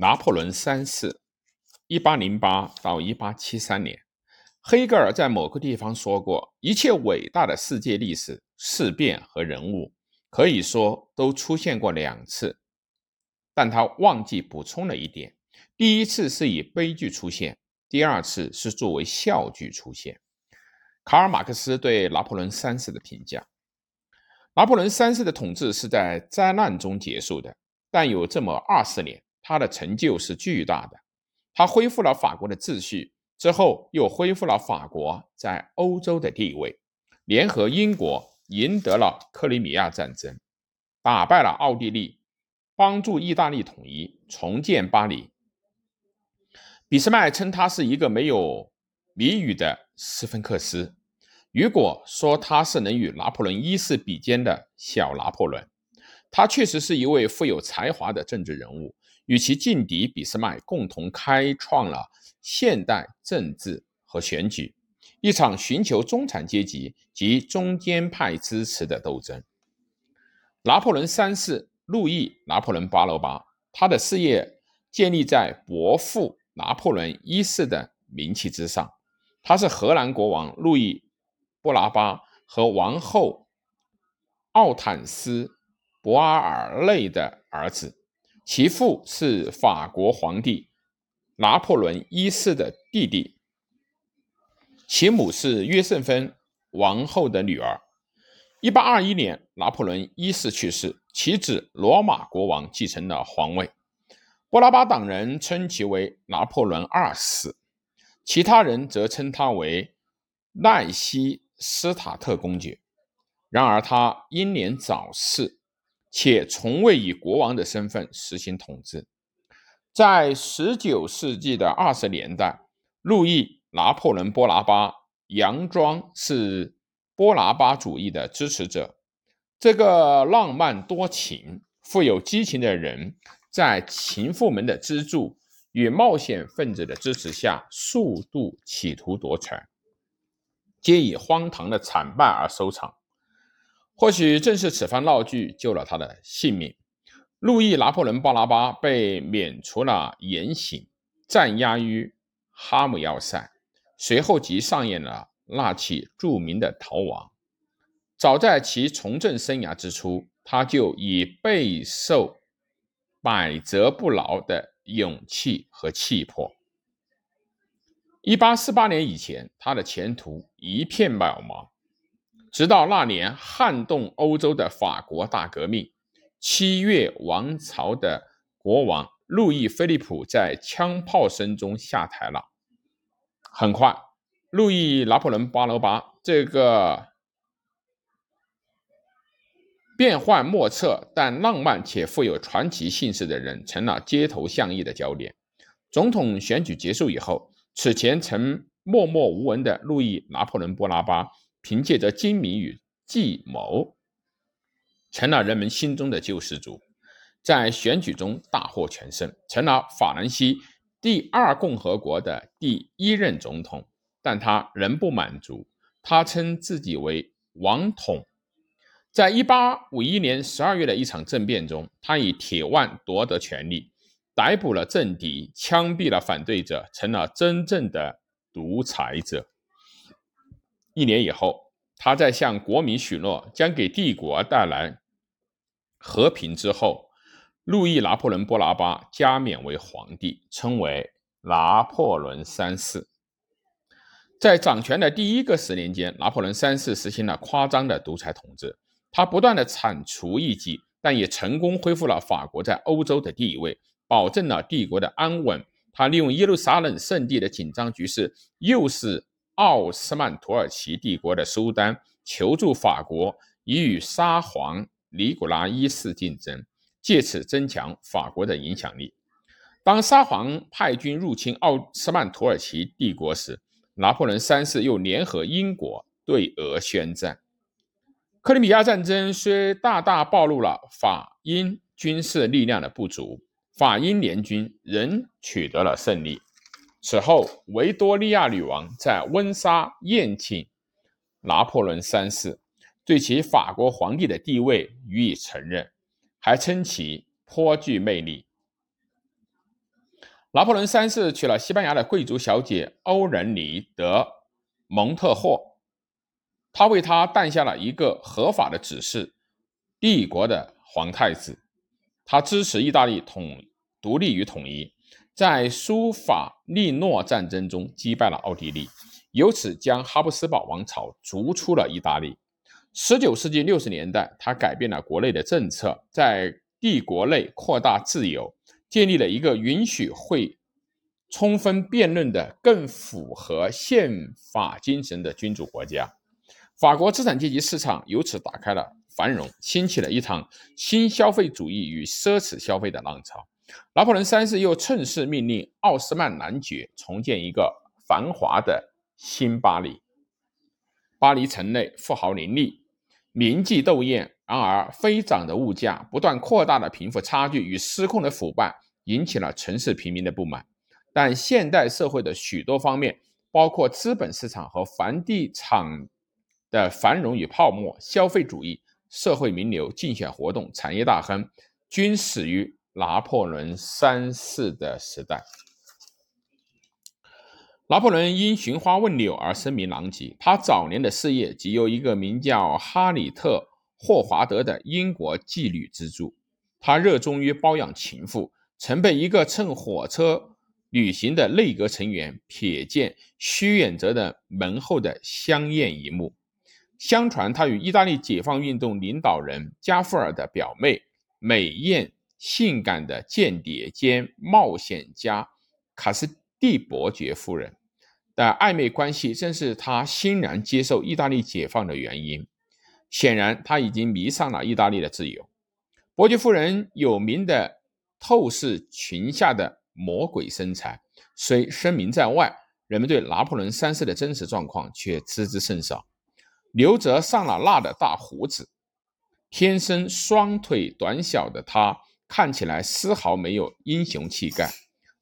拿破仑三世，一八零八到一八七三年。黑格尔在某个地方说过：“一切伟大的世界历史事变和人物，可以说都出现过两次。”但他忘记补充了一点：第一次是以悲剧出现，第二次是作为笑剧出现。卡尔·马克思对拿破仑三世的评价：拿破仑三世的统治是在灾难中结束的，但有这么二十年。他的成就是巨大的，他恢复了法国的秩序之后，又恢复了法国在欧洲的地位，联合英国赢得了克里米亚战争，打败了奥地利，帮助意大利统一，重建巴黎。俾斯麦称他是一个没有谜语的斯芬克斯，雨果说他是能与拿破仑一世比肩的小拿破仑。他确实是一位富有才华的政治人物。与其劲敌俾斯麦共同开创了现代政治和选举，一场寻求中产阶级及中间派支持的斗争。拿破仑三世路易·拿破仑·巴罗巴，他的事业建立在伯父拿破仑一世的名气之上。他是荷兰国王路易·波拿巴和王后奥坦斯·博阿尔内的儿子。其父是法国皇帝拿破仑一世的弟弟，其母是约瑟芬王后的女儿。一八二一年，拿破仑一世去世，其子罗马国王继承了皇位。波拉巴党人称其为拿破仑二世，其他人则称他为奈西斯塔特公爵。然而，他英年早逝。且从未以国王的身份实行统治。在19世纪的20年代，路易·拿破仑·波拿巴佯装是波拿巴主义的支持者。这个浪漫多情、富有激情的人，在情妇们的资助与冒险分子的支持下，数度企图夺权，皆以荒唐的惨败而收场。或许正是此番闹剧救了他的性命。路易·拿破仑·巴拿巴被免除了严刑，暂押于哈姆要塞，随后即上演了那起著名的逃亡。早在其从政生涯之初，他就已备受百折不挠的勇气和气魄。1848年以前，他的前途一片渺茫。直到那年撼动欧洲的法国大革命，七月王朝的国王路易菲利普在枪炮声中下台了。很快，路易拿破仑巴罗巴这个变幻莫测但浪漫且富有传奇姓氏的人，成了街头巷议的焦点。总统选举结束以后，此前曾默默无闻的路易拿破仑波拿巴。凭借着精明与计谋，成了人们心中的救世主，在选举中大获全胜，成了法兰西第二共和国的第一任总统。但他仍不满足，他称自己为王统。在一八五一年十二月的一场政变中，他以铁腕夺得权力，逮捕了政敌，枪毙了反对者，成了真正的独裁者。一年以后，他在向国民许诺将给帝国带来和平之后，路易拿破仑波拿巴加冕为皇帝，称为拿破仑三世。在掌权的第一个十年间，拿破仑三世实行了夸张的独裁统治。他不断的铲除异己，但也成功恢复了法国在欧洲的地位，保证了帝国的安稳。他利用耶路撒冷圣地的紧张局势，又是。奥斯曼土耳其帝国的苏丹求助法国，以与沙皇尼古拉一世竞争，借此增强法国的影响力。当沙皇派军入侵奥斯曼土耳其帝国时，拿破仑三世又联合英国对俄宣战。克里米亚战争虽大大暴露了法英军事力量的不足，法英联军仍取得了胜利。此后，维多利亚女王在温莎宴请拿破仑三世，对其法国皇帝的地位予以承认，还称其颇具魅力。拿破仑三世娶了西班牙的贵族小姐欧仁妮德蒙特霍，他为她诞下了一个合法的子嗣——帝国的皇太子。他支持意大利统独立与统一，在苏法利诺战争中击败了奥地利，由此将哈布斯堡王朝逐出了意大利。十九世纪六十年代，他改变了国内的政策，在帝国内扩大自由。建立了一个允许会充分辩论的、更符合宪法精神的君主国家。法国资产阶级市场由此打开了繁荣，兴起了一场新消费主义与奢侈消费的浪潮。拿破仑三世又趁势命令奥斯曼男爵重建一个繁华的新巴黎。巴黎城内富豪林立，民妓斗艳。然而，飞涨的物价、不断扩大的贫富差距与失控的腐败，引起了城市平民的不满。但现代社会的许多方面，包括资本市场和房地产的繁荣与泡沫、消费主义、社会名流、竞选活动、产业大亨，均始于拿破仑三世的时代。拿破仑因寻花问柳而声名狼藉，他早年的事业即由一个名叫哈里特。霍华德的英国妓女资助，他热衷于包养情妇，曾被一个乘火车旅行的内阁成员瞥见虚掩着的门后的香艳一幕。相传，他与意大利解放运动领导人加夫尔的表妹、美艳性感的间谍兼冒险家卡斯蒂伯爵夫人的暧昧关系，正是他欣然接受意大利解放的原因。显然，他已经迷上了意大利的自由。伯爵夫人有名的透视裙下的魔鬼身材，虽声名在外，人们对拿破仑三世的真实状况却知之甚少。留着上了蜡的大胡子，天生双腿短小的他，看起来丝毫没有英雄气概。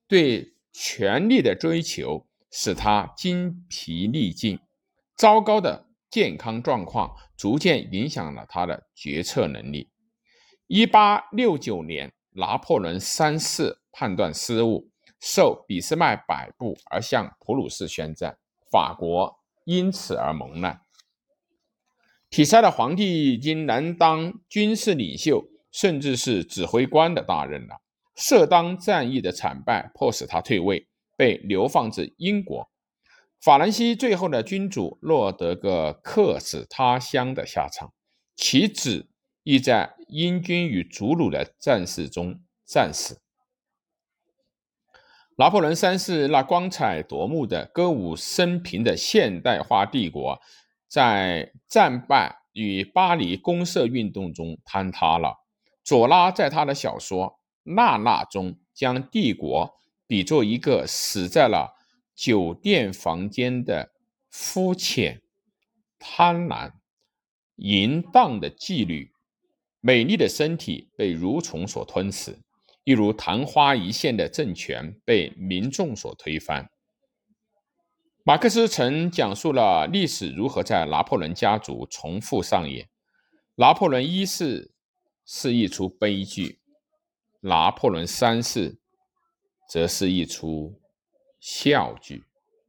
对权力的追求使他精疲力尽，糟糕的。健康状况逐渐影响了他的决策能力。一八六九年，拿破仑三世判断失误，受俾斯麦摆布而向普鲁士宣战，法国因此而蒙难。体裁的皇帝已经难当军事领袖，甚至是指挥官的大任了。色当战役的惨败迫使他退位，被流放至英国。法兰西最后的君主落得个客死他乡的下场，其子亦在英军与祖鲁的战事中战死。拿破仑三世那光彩夺目的歌舞升平的现代化帝国，在战败与巴黎公社运动中坍塌了。左拉在他的小说《娜娜》中，将帝国比作一个死在了。酒店房间的肤浅、贪婪、淫荡的妓女，美丽的身体被蠕虫所吞噬，一如昙花一现的政权被民众所推翻。马克思曾讲述了历史如何在拿破仑家族重复上演。拿破仑一世是一出悲剧，拿破仑三世则是一出。笑剧。